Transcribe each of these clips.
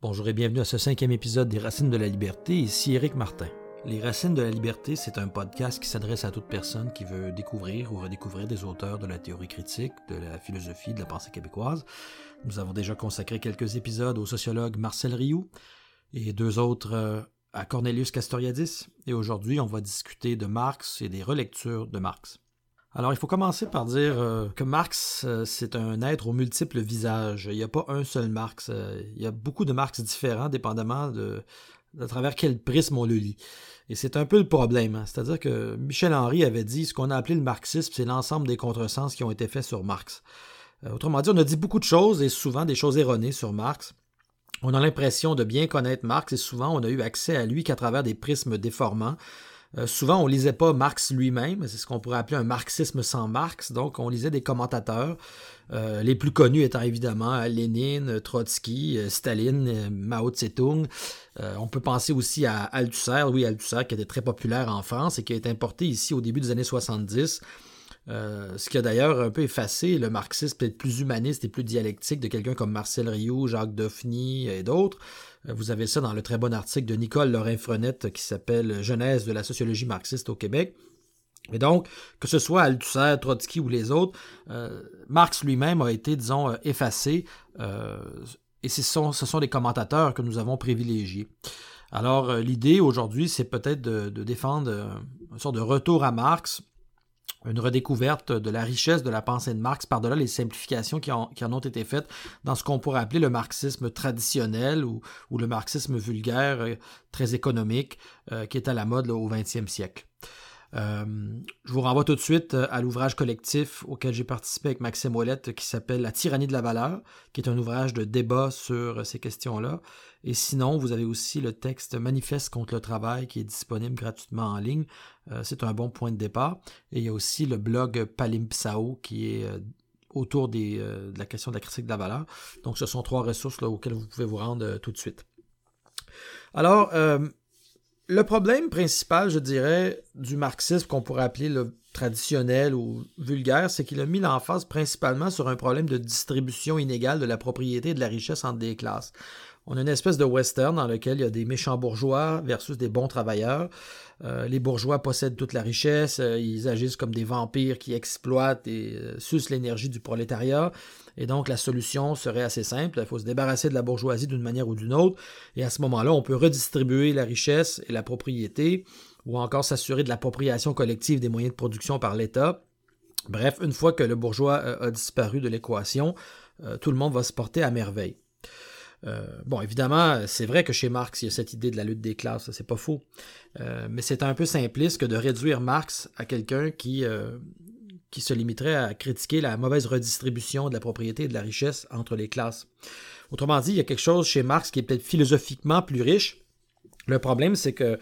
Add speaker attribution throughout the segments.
Speaker 1: Bonjour et bienvenue à ce cinquième épisode des Racines de la Liberté. Ici Éric Martin. Les Racines de la Liberté, c'est un podcast qui s'adresse à toute personne qui veut découvrir ou redécouvrir des auteurs de la théorie critique, de la philosophie, de la pensée québécoise. Nous avons déjà consacré quelques épisodes au sociologue Marcel Rioux et deux autres euh, à Cornelius Castoriadis. Et aujourd'hui, on va discuter de Marx et des relectures de Marx. Alors, il faut commencer par dire euh, que Marx, euh, c'est un être aux multiples visages. Il n'y a pas un seul Marx. Euh, il y a beaucoup de Marx différents, dépendamment de, à travers quel prisme on le lit. Et c'est un peu le problème. Hein. C'est-à-dire que Michel Henry avait dit ce qu'on a appelé le marxisme, c'est l'ensemble des contresens qui ont été faits sur Marx. autrement dit, on a dit beaucoup de choses et souvent des choses erronées sur Marx. On a l'impression de bien connaître Marx et souvent on a eu accès à lui qu'à travers des prismes déformants. Euh, souvent, on lisait pas Marx lui-même, c'est ce qu'on pourrait appeler un marxisme sans Marx, donc on lisait des commentateurs, euh, les plus connus étant évidemment Lénine, Trotsky, euh, Staline, Mao Tse-tung. on peut penser aussi à Althusser, oui, Althusser qui était très populaire en France et qui a été importé ici au début des années 70. Ce qui a d'ailleurs un peu effacé le marxisme peut-être plus humaniste et plus dialectique de quelqu'un comme Marcel Rioux, Jacques Daphny et d'autres. Euh, vous avez ça dans le très bon article de Nicole Lorrain-Frenette qui s'appelle Genèse de la sociologie marxiste au Québec. Et donc, que ce soit Althusser, Trotsky ou les autres, euh, Marx lui-même a été, disons, euh, effacé, et ce sont, ce les commentateurs que nous avons privilégiés. Alors, l'idée aujourd'hui, c'est peut-être de, de, défendre une sorte de retour à Marx, une redécouverte de la richesse de la pensée de Marx par-delà les simplifications qui, en ont été faites dans ce qu'on pourrait appeler le marxisme traditionnel ou, le marxisme vulgaire, euh, très économique, euh, qui est à la mode au XXe siècle. Euh, je vous renvoie tout de suite euh, à l'ouvrage collectif auquel j'ai participé avec Maxime Ouellette qui s'appelle La tyrannie de la valeur, qui est un ouvrage de débat sur ces questions-là. Et sinon, vous avez aussi le texte Manifeste contre le travail qui est disponible gratuitement en ligne. Euh, c'est un bon point de départ. Et il y a aussi le blog Palimpsao qui est autour de la question de la critique de la valeur. Donc, ce sont trois ressources auxquelles vous pouvez vous rendre tout de suite. Alors, le problème principal, je dirais, du marxisme qu'on pourrait appeler le traditionnel ou vulgaire, c'est qu'il a mis l'emphase principalement sur un problème de distribution inégale de la propriété et de la richesse entre des classes. On a une espèce de western dans lequel il y a des méchants bourgeois versus des bons travailleurs. Euh, les bourgeois possèdent toute la richesse, euh, ils agissent comme des vampires qui exploitent et euh, sucent l'énergie du prolétariat. Et donc, la solution serait assez simple. Il faut se débarrasser de la bourgeoisie d'une manière ou d'une autre. Et à ce moment-là, on peut redistribuer la richesse et la propriété, ou encore s'assurer de l'appropriation collective des moyens de production par l'État. Bref, une fois que le bourgeois euh, a disparu de l'équation, tout le monde va se porter à merveille. Euh, bon, évidemment, c'est vrai que chez Marx, il y a cette idée de la lutte des classes, c'est pas faux. mais c'est un peu simpliste que de réduire Marx à quelqu'un qui, qui se limiterait à critiquer la mauvaise redistribution de la propriété et de la richesse entre les classes. Autrement dit, il y a quelque chose chez Marx qui est peut-être philosophiquement plus riche. Le problème, c'est que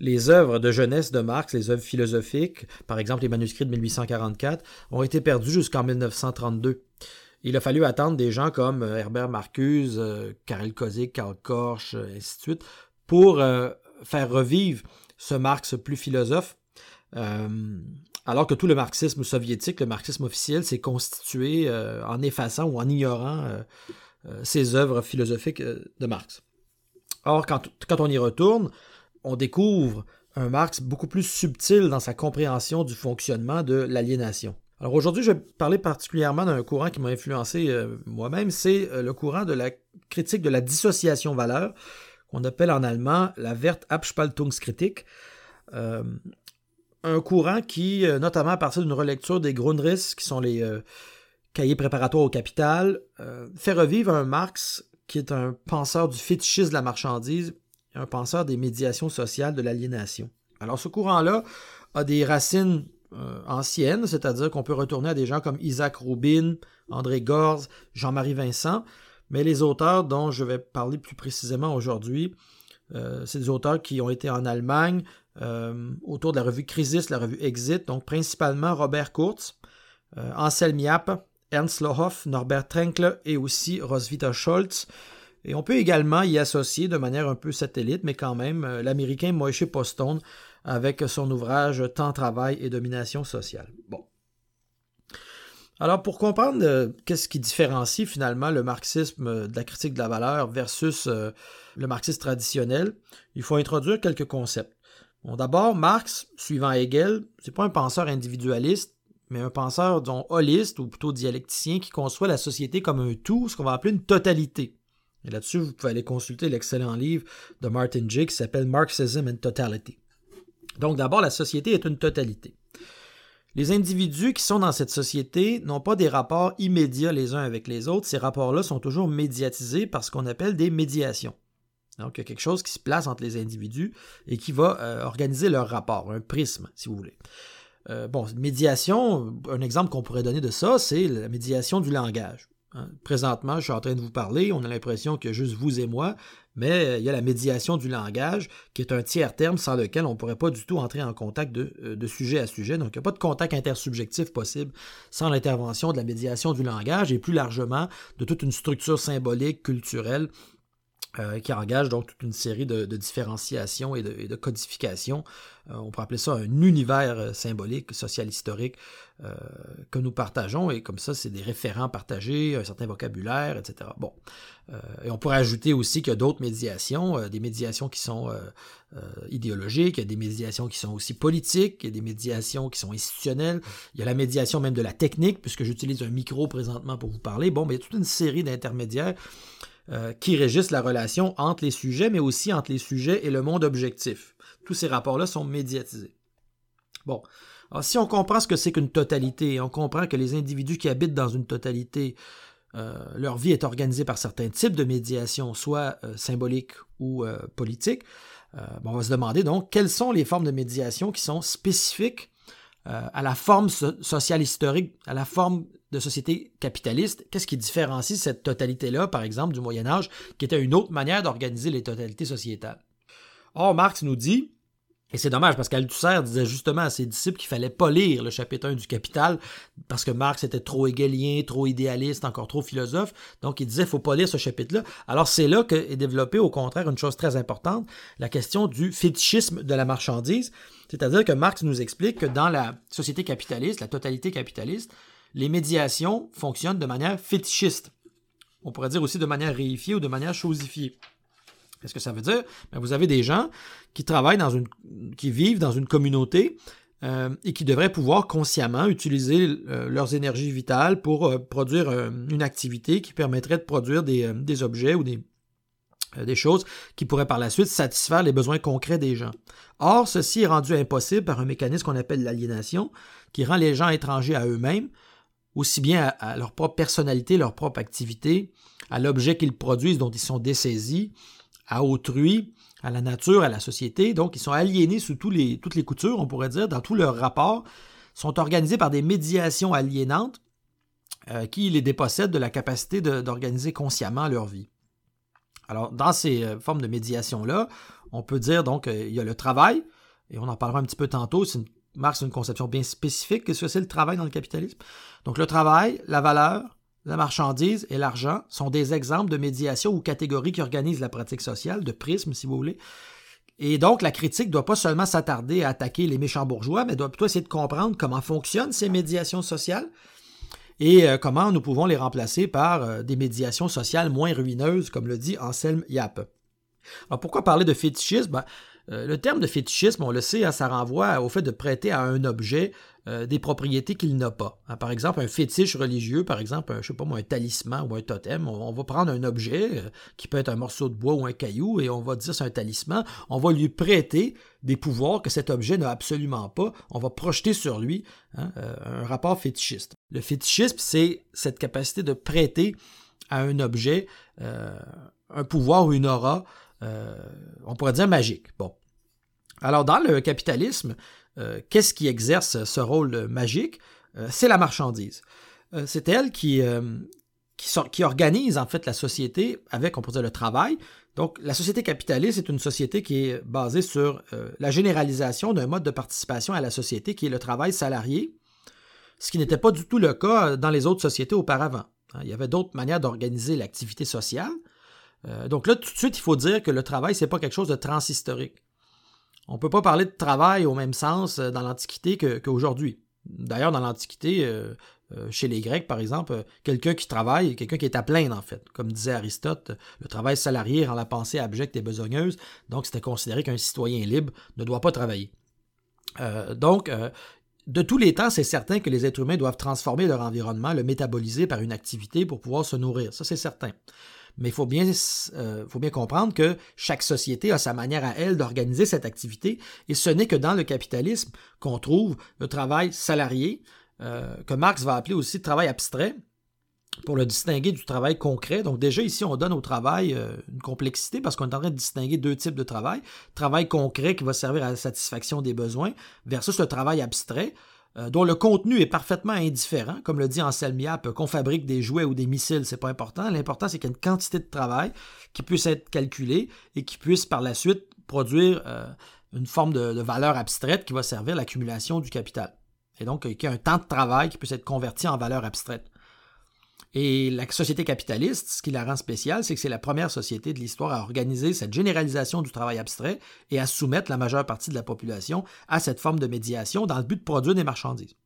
Speaker 1: les œuvres de jeunesse de Marx, les œuvres philosophiques, par exemple les manuscrits de 1844, ont été perdus jusqu'en 1932. Il a fallu attendre des gens comme euh, Herbert Marcuse, euh, Karel Kozik, Karl Korsch, euh, ainsi de suite, pour faire revivre ce Marx plus philosophe alors que tout le marxisme soviétique, le marxisme officiel, s'est constitué en effaçant ou en ignorant ces œuvres philosophiques de Marx. Or, quand, on y retourne, on découvre un Marx beaucoup plus subtil dans sa compréhension du fonctionnement de l'aliénation. Alors aujourd'hui, je vais parler particulièrement d'un courant qui m'a influencé moi-même, c'est le courant de la critique de la dissociation valeur, qu'on appelle en allemand la Wertabspaltungskritik un courant qui, euh, notamment à partir d'une relecture des Grundrisse, qui sont les euh, cahiers préparatoires au capital, euh, fait revivre un Marx qui est un penseur du fétichisme de la marchandise, un penseur des médiations sociales de l'aliénation. Alors ce courant-là a des racines anciennes, c'est-à-dire qu'on peut retourner à des gens comme Isaac Rubin, André Gorz, Jean-Marie Vincent, mais les auteurs dont je vais parler plus précisément aujourd'hui, c'est des auteurs qui ont été en Allemagne, euh, autour de la revue Crisis, la revue Exit, donc principalement Robert Kurz, euh, Anselm Yapp, Ernst Lohoff, Norbert Trenkle et aussi Roswitha Scholz. Et on peut également y associer de manière un peu satellite, mais quand même, euh, l'américain Moïse Postone avec son ouvrage Temps, travail et domination sociale. Bon. Alors, pour comprendre euh, qu'est-ce qui différencie finalement le marxisme euh, de la critique de la valeur versus euh, le marxisme traditionnel, il faut introduire quelques concepts. Bon, D'abord, Marx, suivant Hegel, c'est pas un penseur individualiste, mais un penseur, disons, holiste ou plutôt dialecticien qui conçoit la société comme un tout, ce qu'on va appeler une totalité. Et là-dessus, vous pouvez aller consulter l'excellent livre de Martin Jay qui s'appelle Marxism and Totality. Donc, d'abord, la société est une totalité. Les individus qui sont dans cette société n'ont pas des rapports immédiats les uns avec les autres. Ces rapports-là sont toujours médiatisés par ce qu'on appelle des médiations. Donc, il y a quelque chose qui se place entre les individus et qui va euh, organiser leur rapport, un prisme, si vous voulez. Euh, bon, médiation, un exemple qu'on pourrait donner de ça, c'est la médiation du langage. Hein. Présentement, je suis en train de vous parler, on a l'impression que juste vous et moi, mais euh, il y a la médiation du langage, qui est un tiers terme sans lequel on ne pourrait pas du tout entrer en contact euh, de, sujet à sujet. Donc, il n'y a pas de contact intersubjectif possible sans l'intervention de la médiation du langage et plus largement de toute une structure symbolique, culturelle, euh, qui engage donc toute une série de, différenciations et de, codifications. on pourrait appeler ça un univers symbolique, social, historique, que nous partageons, et comme ça, c'est des référents partagés, un certain vocabulaire, etc. Bon. Euh, et on pourrait ajouter aussi qu'il y a d'autres médiations, euh, des médiations qui sont euh, idéologiques, il y a des médiations qui sont aussi politiques, il y a des médiations qui sont institutionnelles, il y a la médiation même de la technique, puisque j'utilise un micro présentement pour vous parler. Bon, mais il y a toute une série d'intermédiaires qui régissent la relation entre les sujets, mais aussi entre les sujets et le monde objectif. Tous ces rapports-là sont médiatisés. Bon. Alors, si on comprend ce que c'est qu'une totalité, on comprend que les individus qui habitent dans une totalité euh, leur vie est organisée par certains types de médiation, soit euh, symboliques ou euh, politiques. on va se demander donc quelles sont les formes de médiation qui sont spécifiques à la forme sociale historique, à la forme de société capitaliste. Qu'est-ce qui différencie cette totalité-là, par exemple, du Moyen Âge, qui était une autre manière d'organiser les totalités sociétales? Or, Marx nous dit et c'est dommage parce qu'Althusser disait justement à ses disciples qu'il fallait pas lire le chapitre 1 du Capital parce que Marx était trop hegelien, trop idéaliste, encore trop philosophe. Donc il disait faut pas lire ce chapitre-là. Alors c'est là qu'est développée au contraire une chose très importante, la question du fétichisme de la marchandise. C'est-à-dire que Marx nous explique que dans la société capitaliste, la totalité capitaliste, les médiations fonctionnent de manière fétichiste. On pourrait dire aussi de manière réifiée ou de manière chosifiée. Qu'est-ce que ça veut dire? Ben, vous avez des gens qui travaillent dans une. qui vivent dans une communauté euh, et qui devraient pouvoir consciemment utiliser euh, leurs énergies vitales pour euh, produire une activité qui permettrait de produire des, objets ou des, choses qui pourraient par la suite satisfaire les besoins concrets des gens. Or, ceci est rendu impossible par un mécanisme qu'on appelle l'aliénation, qui rend les gens étrangers à eux-mêmes, aussi bien à, leur propre personnalité, leur propre activité, à l'objet qu'ils produisent dont ils sont dessaisis, à autrui, à la nature, à la société. Donc, ils sont aliénés sous toutes les coutures, on pourrait dire, dans tous leurs rapports, sont organisés par des médiations aliénantes euh, qui les dépossèdent de la capacité d'organiser consciemment leur vie. Alors, dans ces euh, formes de médiation-là, on peut dire donc qu'il y a le travail, et on en parlera un petit peu tantôt, c'est une, une conception bien spécifique, qu'est-ce que c'est le travail dans le capitalisme. Donc, le travail, la valeur, la marchandise et l'argent sont des exemples de médiation ou catégories qui organisent la pratique sociale, de prisme si vous voulez. Et donc, la critique ne doit pas seulement s'attarder à attaquer les méchants bourgeois, mais doit plutôt essayer de comprendre comment fonctionnent ces médiations sociales et euh, comment nous pouvons les remplacer par euh, des médiations sociales moins ruineuses, comme le dit Anselme Yap. Alors, pourquoi parler de fétichisme? Ben, euh, le terme de fétichisme, on le sait, hein, ça renvoie au fait de prêter à un objet euh, des propriétés qu'il n'a pas. Hein, par exemple, un fétiche religieux, par exemple, un, je sais pas moi, un talisman ou un totem, on, va prendre un objet euh, qui peut être un morceau de bois ou un caillou et on va dire c'est un talisman, on va lui prêter des pouvoirs que cet objet n'a absolument pas, on va projeter sur lui hein, euh, un rapport fétichiste. Le fétichisme, c'est cette capacité de prêter à un objet un pouvoir ou une aura, on pourrait dire magique. Bon. Alors, dans le capitalisme, euh, qu'est-ce qui exerce ce rôle magique? Euh, c'est la marchandise. Euh, c'est elle qui, organise en fait la société avec, on pourrait dire, le travail. Donc, la société capitaliste est une société qui est basée sur la généralisation d'un mode de participation à la société qui est le travail salarié, ce qui n'était pas du tout le cas dans les autres sociétés auparavant. Hein, il y avait d'autres manières d'organiser l'activité sociale. donc là, tout de suite, il faut dire que le travail, ce n'est pas quelque chose de transhistorique. On ne peut pas parler de travail au même sens euh, dans l'Antiquité qu'aujourd'hui. D'ailleurs, dans l'Antiquité, euh, chez les Grecs, par exemple, quelqu'un qui travaille, quelqu'un qui est à plaindre, en fait. Comme disait Aristote, le travail salarié rend la pensée abjecte et besogneuse, donc c'était considéré qu'un citoyen libre ne doit pas travailler. donc, de tous les temps, c'est certain que les êtres humains doivent transformer leur environnement, le métaboliser par une activité pour pouvoir se nourrir. Ça, c'est certain. Mais il faut bien, euh, faut bien comprendre que chaque société a sa manière à elle d'organiser cette activité, et ce n'est que dans le capitalisme qu'on trouve le travail salarié, euh, que Marx va appeler aussi travail abstrait, pour le distinguer du travail concret. Donc déjà ici, on donne au travail euh, une complexité parce qu'on est en train de distinguer deux types de travail. Travail concret qui va servir à la satisfaction des besoins versus le travail abstrait dont le contenu est parfaitement indifférent. Comme le dit Anselm Yap, qu'on fabrique des jouets ou des missiles, c'est pas important. L'important, c'est qu'il y ait une quantité de travail qui puisse être calculée et qui puisse par la suite produire euh, une forme de, valeur abstraite qui va servir l'accumulation du capital. Et donc, qu'il y ait un temps de travail qui puisse être converti en valeur abstraite. Et la société capitaliste, ce qui la rend spéciale, c'est que c'est la première société de l'histoire à organiser cette généralisation du travail abstrait et à soumettre la majeure partie de la population à cette forme de médiation dans le but de produire des marchandises.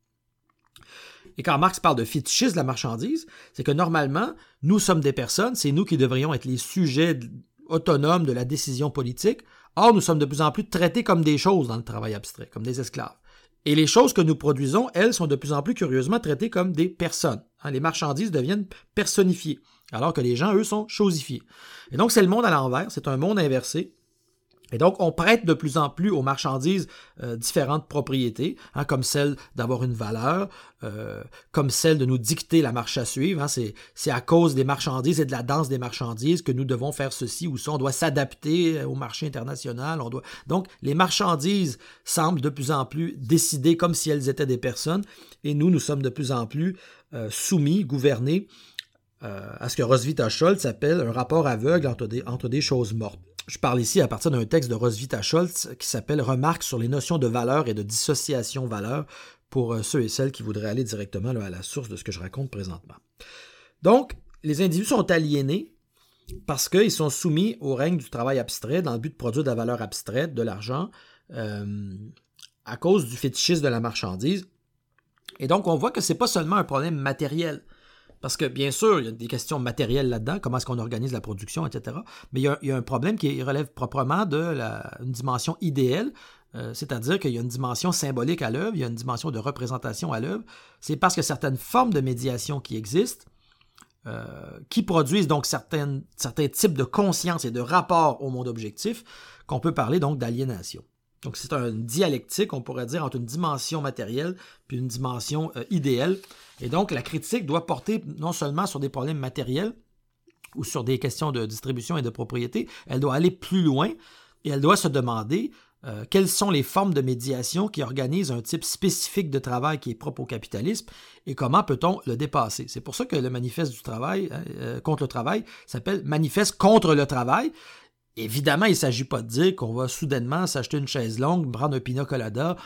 Speaker 1: Et quand Marx parle de fétichisme de la marchandise, c'est que normalement, nous sommes des personnes, c'est nous qui devrions être les sujets autonomes de la décision politique. Or, nous sommes de plus en plus traités comme des choses dans le travail abstrait, comme des esclaves. Et les choses que nous produisons, elles, sont de plus en plus curieusement traitées comme des personnes. Hein, les marchandises deviennent personnifiées, alors que les gens, eux, sont chosifiés. Et donc, c'est le monde à l'envers, c'est un monde inversé. Et donc, on prête de plus en plus aux marchandises euh, différentes propriétés, hein, comme celle d'avoir une valeur, euh, comme celle de nous dicter la marche à suivre. Hein. c'est à cause des marchandises et de la danse des marchandises que nous devons faire ceci ou ça. On doit s'adapter euh, au marché international. On doit... Donc, les marchandises semblent de plus en plus décidées comme si elles étaient des personnes, et nous, nous sommes de plus en plus soumis, gouvernés à ce que Roswitha Scholz appelle un rapport aveugle entre des choses mortes. Je parle ici à partir d'un texte de Roswitha Scholz qui s'appelle Remarques sur les notions de valeur et de dissociation valeur pour euh, ceux et celles qui voudraient aller directement à la source de ce que je raconte présentement. Donc, les individus sont aliénés parce qu'ils sont soumis au règne du travail abstrait dans le but de produire de la valeur abstraite, de l'argent, euh, à cause du fétichisme de la marchandise. Et donc, on voit que ce n'est pas seulement un problème matériel. Parce que bien sûr, il y a des questions matérielles là-dedans, comment est-ce qu'on organise la production, etc. Mais il y, a, un problème qui relève proprement de la, une dimension idéale, euh, c'est-à-dire qu'il y a une dimension symbolique à l'œuvre, il y a une dimension de représentation à l'œuvre. C'est parce que certaines formes de médiation qui existent, euh, qui produisent donc certains types de conscience et de rapport au monde objectif, qu'on peut parler donc d'aliénation. Donc c'est un dialectique, on pourrait dire, entre une dimension matérielle puis une dimension euh, idéale. Et donc la critique doit porter non seulement sur des problèmes matériels ou sur des questions de distribution et de propriété, elle doit aller plus loin et elle doit se demander euh, quelles sont les formes de médiation qui organisent un type spécifique de travail qui est propre au capitalisme et comment peut-on le dépasser? C'est pour ça que le manifeste du travail euh, contre le travail s'appelle Manifeste contre le travail Évidemment, il ne s'agit pas de dire qu'on va soudainement s'acheter une chaise longue, prendre un pina colada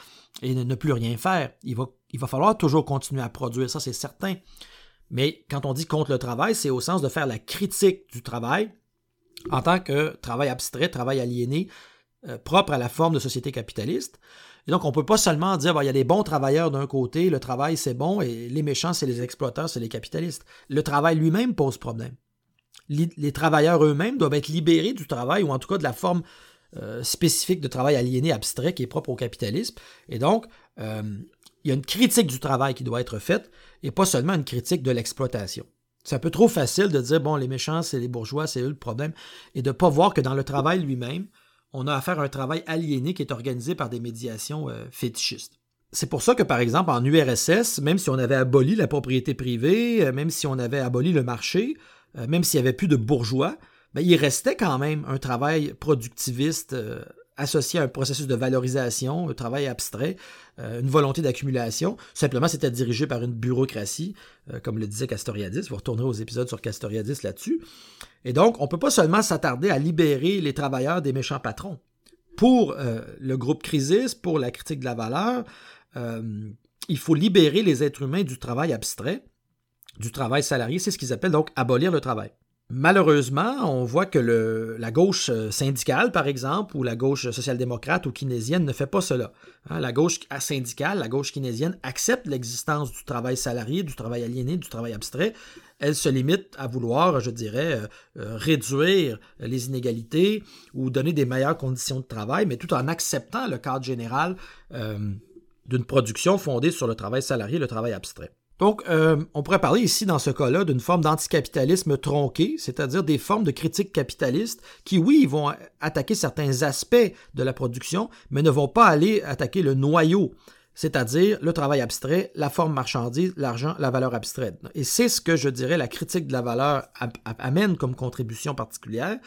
Speaker 1: et ne, plus rien faire. Il va, falloir toujours continuer à produire, ça c'est certain. Mais quand on dit contre le travail, c'est au sens de faire la critique du travail en tant que travail abstrait, travail aliéné, euh, propre à la forme de société capitaliste. Et donc, on ne peut pas seulement dire, il y a des bons travailleurs d'un côté, le travail c'est bon, et les méchants c'est les exploiteurs, c'est les capitalistes. Le travail lui-même pose problème les travailleurs eux-mêmes doivent être libérés du travail, ou en tout cas de la forme euh, spécifique de travail aliéné abstrait qui est propre au capitalisme. Et donc, euh, il y a une critique du travail qui doit être faite, et pas seulement une critique de l'exploitation. C'est un peu trop facile de dire, bon, les méchants, c'est les bourgeois, c'est eux le problème, et de ne pas voir que dans le travail lui-même, on a affaire à un travail aliéné qui est organisé par des médiations euh, fétichistes. C'est pour ça que, par exemple, en URSS, même si on avait aboli la propriété privée, même si on avait aboli le marché, euh, même s'il n'y avait plus de bourgeois, ben, il restait quand même un travail productiviste euh, associé à un processus de valorisation, un travail abstrait, euh, une volonté d'accumulation. Simplement, c'était dirigé par une bureaucratie, comme le disait Castoriadis. Vous retournerez aux épisodes sur Castoriadis là-dessus. Et donc, on ne peut pas seulement s'attarder à libérer les travailleurs des méchants patrons. Pour le groupe Crisis, pour la critique de la valeur, il faut libérer les êtres humains du travail abstrait du travail salarié, c'est ce qu'ils appellent donc abolir le travail. Malheureusement, on voit que la gauche euh, syndicale, par exemple, ou la gauche social-démocrate ou keynésienne ne fait pas cela. Hein, la gauche syndicale, la gauche keynésienne accepte l'existence du travail salarié, du travail aliéné, du travail abstrait. Elle se limite à vouloir, je dirais, euh, euh, réduire les inégalités ou donner des meilleures conditions de travail, mais tout en acceptant le cadre général d'une production fondée sur le travail salarié le travail abstrait. Donc, euh, on pourrait parler ici, dans ce cas-là, d'une forme d'anticapitalisme tronqué, c'est-à-dire des formes de critique capitaliste qui, oui, vont attaquer certains aspects de la production, mais ne vont pas aller attaquer le noyau, c'est-à-dire le travail abstrait, la forme marchandise, l'argent, la valeur abstraite. Et c'est ce que je dirais la critique de la valeur amène comme contribution particulière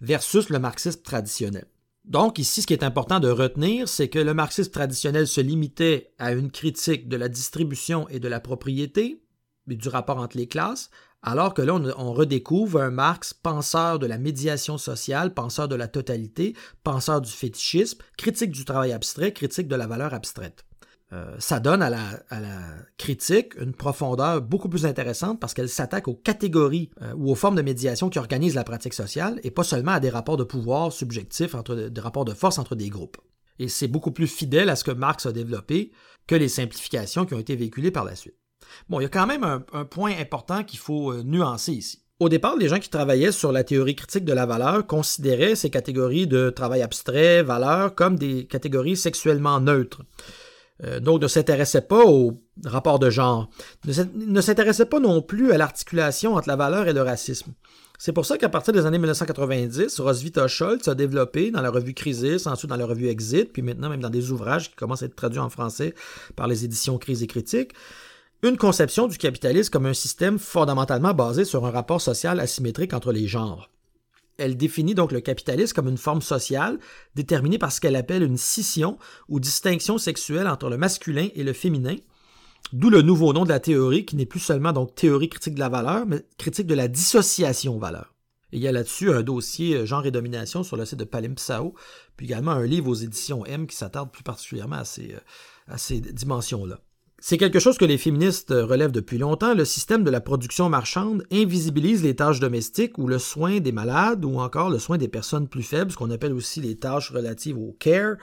Speaker 1: versus le marxisme traditionnel. Donc ici, ce qui est important de retenir, c'est que le marxisme traditionnel se limitait à une critique de la distribution et de la propriété, du rapport entre les classes, alors que là, on, redécouvre un Marx penseur de la médiation sociale, penseur de la totalité, penseur du fétichisme, critique du travail abstrait, critique de la valeur abstraite. Euh, ça donne à la, critique une profondeur beaucoup plus intéressante parce qu'elle s'attaque aux catégories euh, ou aux formes de médiation qui organisent la pratique sociale et pas seulement à des rapports de pouvoir subjectifs, entre, des rapports de force entre des groupes. Et c'est beaucoup plus fidèle à ce que Marx a développé que les simplifications qui ont été véhiculées par la suite. Bon, il y a quand même un, point important qu'il faut euh, nuancer ici. Au départ, les gens qui travaillaient sur la théorie critique de la valeur considéraient ces catégories de travail abstrait, valeur, comme des catégories sexuellement neutres. Euh, donc ne s'intéressait pas au rapport de genre, ne s'intéressait pas non plus à l'articulation entre la valeur et le racisme. C'est pour ça qu'à partir des années 1990, Roswitha Scholz a développé dans la revue Crisis, ensuite dans la revue Exit, puis maintenant même dans des ouvrages qui commencent à être traduits en français par les éditions Crise et Critique, une conception du capitalisme comme un système fondamentalement basé sur un rapport social asymétrique entre les genres. Elle définit donc le capitalisme comme une forme sociale déterminée par ce qu'elle appelle une scission ou distinction sexuelle entre le masculin et le féminin, d'où le nouveau nom de la théorie qui n'est plus seulement donc théorie critique de la valeur, mais critique de la dissociation valeur. il y a là-dessus un dossier euh, genre et domination sur le site de Palimpsao, puis également un livre aux éditions M qui s'attarde plus particulièrement à ces, euh, à ces dimensions-là. C'est quelque chose que les féministes relèvent depuis longtemps. Le système de la production marchande invisibilise les tâches domestiques ou le soin des malades ou encore le soin des personnes plus faibles, ce qu'on appelle aussi les tâches relatives au care,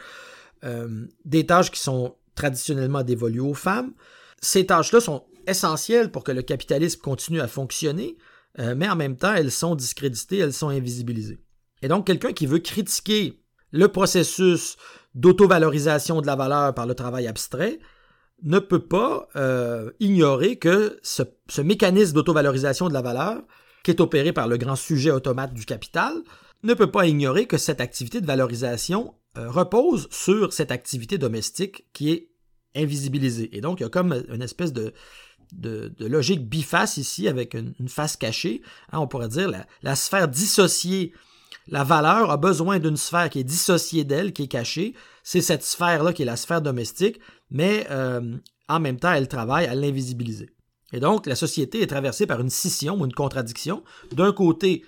Speaker 1: euh, des tâches qui sont traditionnellement dévolues aux femmes. Ces tâches-là sont essentielles pour que le capitalisme continue à fonctionner, euh, mais en même temps, elles sont discréditées, elles sont invisibilisées. Et donc, quelqu'un qui veut critiquer le processus d'auto-valorisation de la valeur par le travail abstrait, ne peut pas euh, ignorer que ce, mécanisme d'auto-valorisation de la valeur, qui est opéré par le grand sujet automate du capital, ne peut pas ignorer que cette activité de valorisation euh, repose sur cette activité domestique qui est invisibilisée. Et donc, il y a comme une espèce de, de, logique biface ici, avec une, face cachée. Hein, on pourrait dire la, la sphère dissociée la valeur a besoin d'une sphère qui est dissociée d'elle, qui est cachée. C'est cette sphère-là qui est la sphère domestique mais euh, en même temps, elle travaille à l'invisibiliser. Et donc, la société est traversée par une scission ou une contradiction. D'un côté,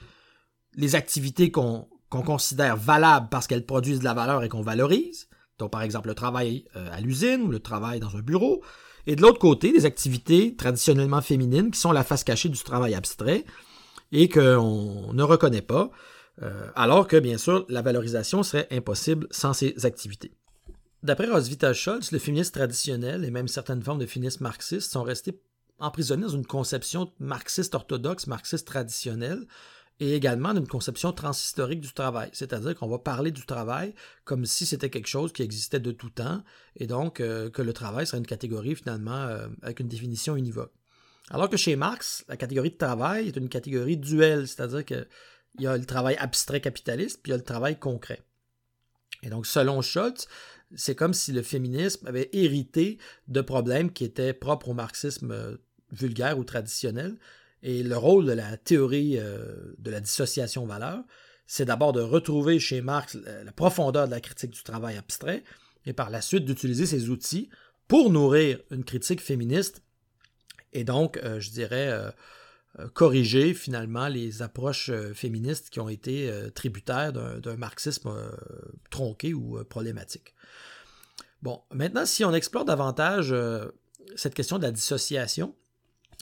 Speaker 1: les activités qu'on considère valables parce qu'elles produisent de la valeur et qu'on valorise, donc par exemple le travail euh, à l'usine ou le travail dans un bureau, et de l'autre côté, des activités traditionnellement féminines qui sont la face cachée du travail abstrait et qu'on ne reconnaît pas, euh, alors que bien sûr la valorisation serait impossible sans ces activités. D'après Roswitha Scholz, le féminisme traditionnel et même certaines formes de féminisme marxiste sont restés emprisonnés dans une conception marxiste orthodoxe, marxiste traditionnelle, et également d'une conception transhistorique du travail. C'est-à-dire qu'on va parler du travail comme si c'était quelque chose qui existait de tout temps, et donc euh, que le travail serait une catégorie finalement euh, avec une définition univoque. Alors que chez Marx, la catégorie de travail est une catégorie duelle, c'est-à-dire qu'il y a le travail abstrait capitaliste, puis il y a le travail concret. Et donc, selon Schultz, c'est comme si le féminisme avait hérité de problèmes qui étaient propres au marxisme euh, vulgaire ou traditionnel. Et le rôle de la théorie euh, de la dissociation valeur, c'est d'abord de retrouver chez Marx la profondeur de la critique du travail abstrait et par la suite d'utiliser ces outils pour nourrir une critique féministe et donc, euh, je dirais, corriger finalement les approches féministes qui ont été tributaires d'un marxisme tronqué ou problématique. Bon, maintenant, si on explore davantage euh, cette question de la dissociation,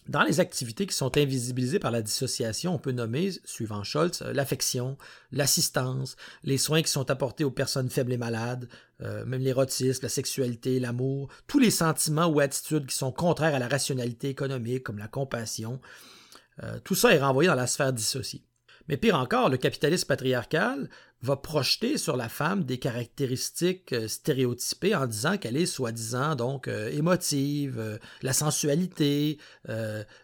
Speaker 1: Dans les activités qui sont invisibilisées par la dissociation, on peut nommer, suivant Scholz, euh, l'affection, l'assistance, les soins qui sont apportés aux personnes faibles et malades, euh, même l'érotisme, la sexualité, l'amour, tous les sentiments ou attitudes qui sont contraires à la rationalité économique, comme la compassion. Euh, tout ça est renvoyé dans la sphère dissociée. Mais pire encore, le capitalisme patriarcal va projeter sur la femme des caractéristiques euh, stéréotypées en disant qu'elle est soi-disant donc euh, émotive, euh, la sensualité,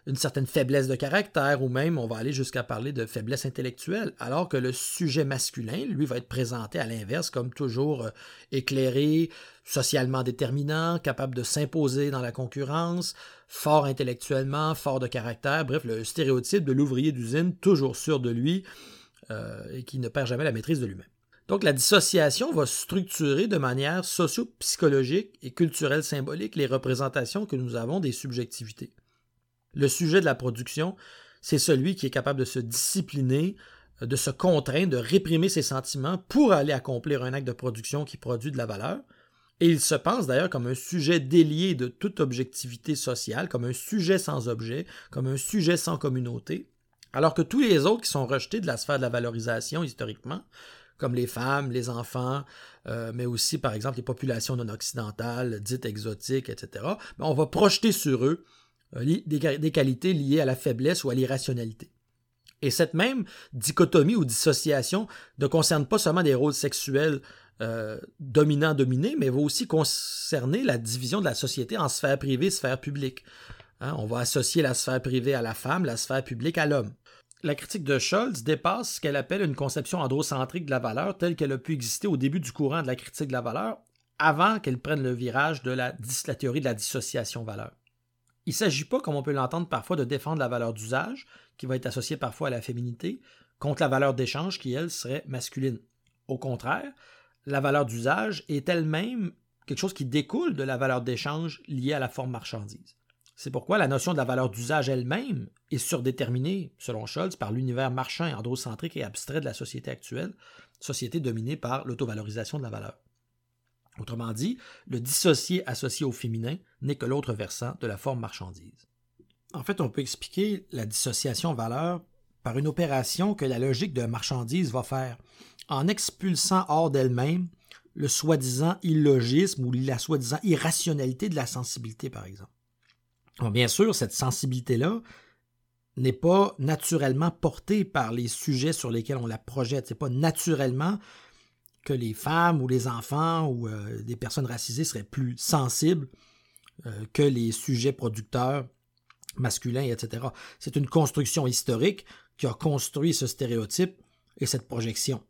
Speaker 1: une certaine faiblesse de caractère ou même on va aller jusqu'à parler de faiblesse intellectuelle, alors que le sujet masculin, lui, va être présenté à l'inverse comme toujours éclairé, socialement déterminant, capable de s'imposer dans la concurrence, fort intellectuellement, fort de caractère, bref, le stéréotype de l'ouvrier d'usine toujours sûr de lui, euh, et qui ne perd jamais la maîtrise de lui-même. Donc la dissociation va structurer de manière socio-psychologique et culturelle symbolique les représentations que nous avons des subjectivités. Le sujet de la production, c'est celui qui est capable de se discipliner, euh, de se contraindre, de réprimer ses sentiments pour aller accomplir un acte de production qui produit de la valeur. Et il se pense d'ailleurs comme un sujet délié de toute objectivité sociale, comme un sujet sans objet, comme un sujet sans communauté, alors que tous les autres qui sont rejetés de la sphère de la valorisation historiquement, comme les femmes, les enfants, euh, mais aussi par exemple les populations non occidentales, dites exotiques, etc., ben, on va projeter sur eux euh, des, qualités liées à la faiblesse ou à l'irrationalité. Et cette même dichotomie ou dissociation ne concerne pas seulement des rôles sexuels euh, dominants-dominés, mais va aussi concerner la division de la société en sphère privée et sphère publique. Hein, on va associer la sphère privée à la femme, la sphère publique à l'homme la critique de Scholz dépasse ce qu'elle appelle une conception androcentrique de la valeur telle qu'elle a pu exister au début du courant de la critique de la valeur, avant qu'elle prenne le virage de la, théorie de la dissociation valeur. Il ne s'agit pas, comme on peut l'entendre parfois, de défendre la valeur d'usage, qui va être associée parfois à la féminité, contre la valeur d'échange, qui, elle, serait masculine. Au contraire, la valeur d'usage est elle-même quelque chose qui découle de la valeur d'échange liée à la forme marchandise. C'est pourquoi la notion de la valeur d'usage elle-même est surdéterminée, selon Scholz, par l'univers marchand androcentrique et abstrait de la société actuelle, société dominée par l'autovalorisation de la valeur. Autrement dit, le dissocié associé au féminin n'est que l'autre versant de la forme marchandise. En fait, on peut expliquer la dissociation valeur par une opération que la logique de marchandise va faire, en expulsant hors d'elle-même le soi-disant illogisme ou la soi-disant irrationalité de la sensibilité, par exemple bien sûr, cette sensibilité-là n'est pas naturellement portée par les sujets sur lesquels on la projette. C'est pas naturellement que les femmes ou les enfants ou euh, des personnes racisées seraient plus sensibles euh, que les sujets producteurs masculins, etc. C'est une construction historique qui a construit ce stéréotype et cette projection.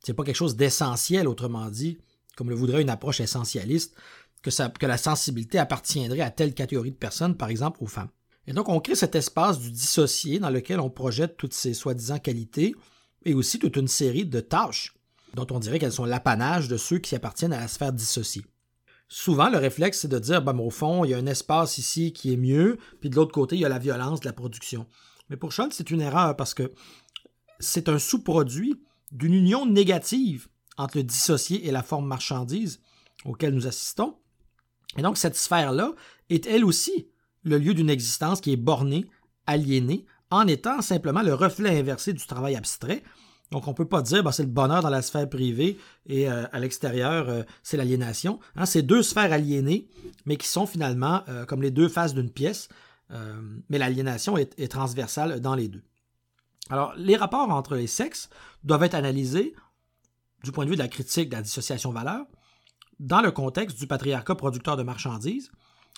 Speaker 1: C'est pas quelque chose d'essentiel, autrement dit, comme le voudrait une approche essentialiste, que, la sensibilité appartiendrait à telle catégorie de personnes, par exemple aux femmes. Et donc, on crée cet espace du dissocié dans lequel on projette toutes ces soi-disant qualités et aussi toute une série de tâches dont on dirait qu'elles sont l'apanage de ceux qui appartiennent à la sphère dissociée. Souvent, le réflexe, c'est de dire, ben, au fond, il y a un espace ici qui est mieux, puis de l'autre côté, il y a la violence de la production. Mais pour Schultz, c'est une erreur parce que c'est un sous-produit d'une union négative entre le dissocié et la forme marchandise auquel nous assistons, et donc, cette sphère-là est elle aussi le lieu d'une existence qui est bornée, aliénée, en étant simplement le reflet inversé du travail abstrait. Donc, on ne peut pas dire bah, c'est le bonheur dans la sphère privée et euh, à l'extérieur, euh, c'est l'aliénation. Hein, c'est deux sphères aliénées, mais qui sont finalement euh, comme les deux faces d'une pièce, mais l'aliénation est, est transversale dans les deux. Alors, les rapports entre les sexes doivent être analysés du point de vue de la critique de la dissociation valeur, dans le contexte du patriarcat producteur de marchandises,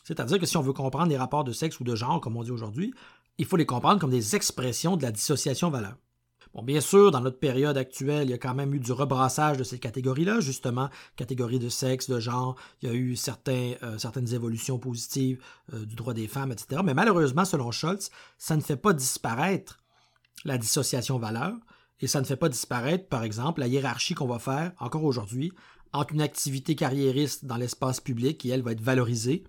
Speaker 1: c'est-à-dire que si on veut comprendre les rapports de sexe ou de genre, comme on dit aujourd'hui, il faut les comprendre comme des expressions de la dissociation valeur. Bon, bien sûr, dans notre période actuelle, il y a quand même eu du rebrassage de ces catégories-là, justement, catégories de sexe, de genre, il y a eu euh, certaines évolutions positives euh, du droit des femmes, etc. Mais malheureusement, selon Schultz, ça ne fait pas disparaître la dissociation valeur, et ça ne fait pas disparaître, par exemple, la hiérarchie qu'on va faire, encore aujourd'hui, entre une activité carriériste dans l'espace public qui, elle, va être valorisée,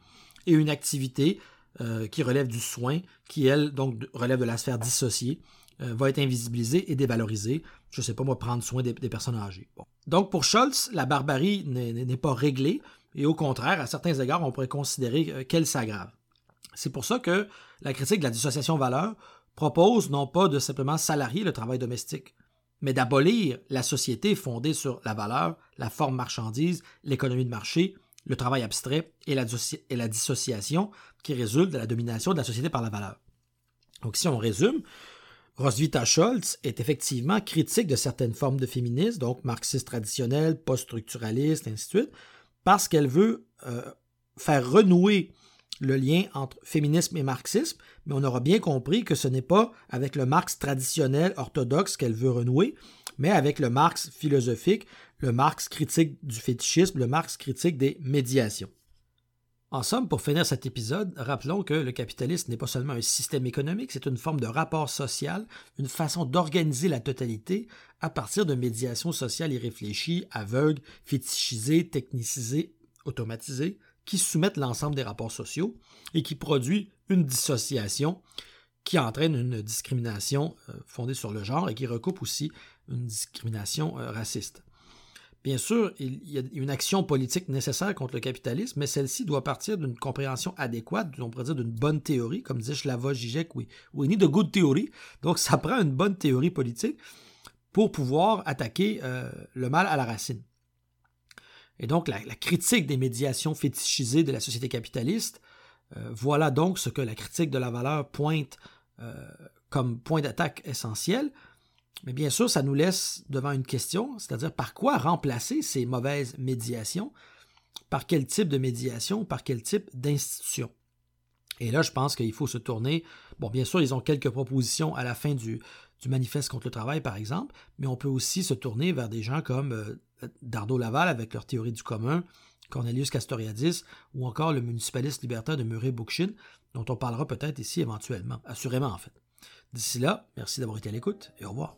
Speaker 1: et une activité euh, qui relève du soin, qui, elle, donc relève de la sphère dissociée, euh, va être invisibilisée et dévalorisée. Je ne sais pas, moi, prendre soin des, personnes âgées. Donc, pour Scholz, la barbarie n'est pas réglée, et au contraire, à certains égards, on pourrait considérer euh, qu'elle s'aggrave. C'est pour ça que la critique de la dissociation valeur propose non pas de simplement salarier le travail domestique, mais d'abolir la société fondée sur la valeur, la forme marchandise, l'économie de marché, le travail abstrait et la, dissociation qui résulte de la domination de la société par la valeur. Donc si on résume, Roswitha Scholz est effectivement critique de certaines formes de féminisme, donc marxiste traditionnel, post-structuraliste, ainsi de suite, parce qu'elle veut euh, faire renouer le lien entre féminisme et marxisme, mais on aura bien compris que ce n'est pas avec le Marx traditionnel orthodoxe qu'elle veut renouer, mais avec le Marx philosophique, le Marx critique du fétichisme, le Marx critique des médiations. En somme, pour finir cet épisode, rappelons que le capitalisme n'est pas seulement un système économique, c'est une forme de rapport social, une façon d'organiser la totalité à partir de médiations sociales irréfléchies, aveugles, fétichisées, technicisées, automatisées, qui soumettent l'ensemble des rapports sociaux et qui produit une dissociation qui entraîne une discrimination euh, fondée sur le genre et qui recoupe aussi une discrimination euh, raciste. Bien sûr, il y a une action politique nécessaire contre le capitalisme, mais celle-ci doit partir d'une compréhension adéquate, on pourrait dire d'une bonne théorie, comme disait Slava Zizek, oui, we need a good theory. Donc, ça prend une bonne théorie politique pour pouvoir attaquer euh, le mal à la racine. Et donc, la, critique des médiations fétichisées de la société capitaliste, euh, voilà donc ce que la critique de la valeur pointe euh, comme point d'attaque essentiel. Mais bien sûr, ça nous laisse devant une question, c'est-à-dire par quoi remplacer ces mauvaises médiations, par quel type de médiation, par quel type d'institution? Et là, je pense qu'il faut se tourner. Bon, bien sûr, ils ont quelques propositions à la fin du, du manifeste contre le travail, par exemple, mais on peut aussi se tourner vers des gens comme euh, Dardo Laval avec leur théorie du commun, Cornelius Castoriadis ou encore le municipaliste libertaire de Murray Bookchin, dont on parlera peut-être ici éventuellement, assurément en fait. D'ici là, merci d'avoir été à l'écoute et au revoir.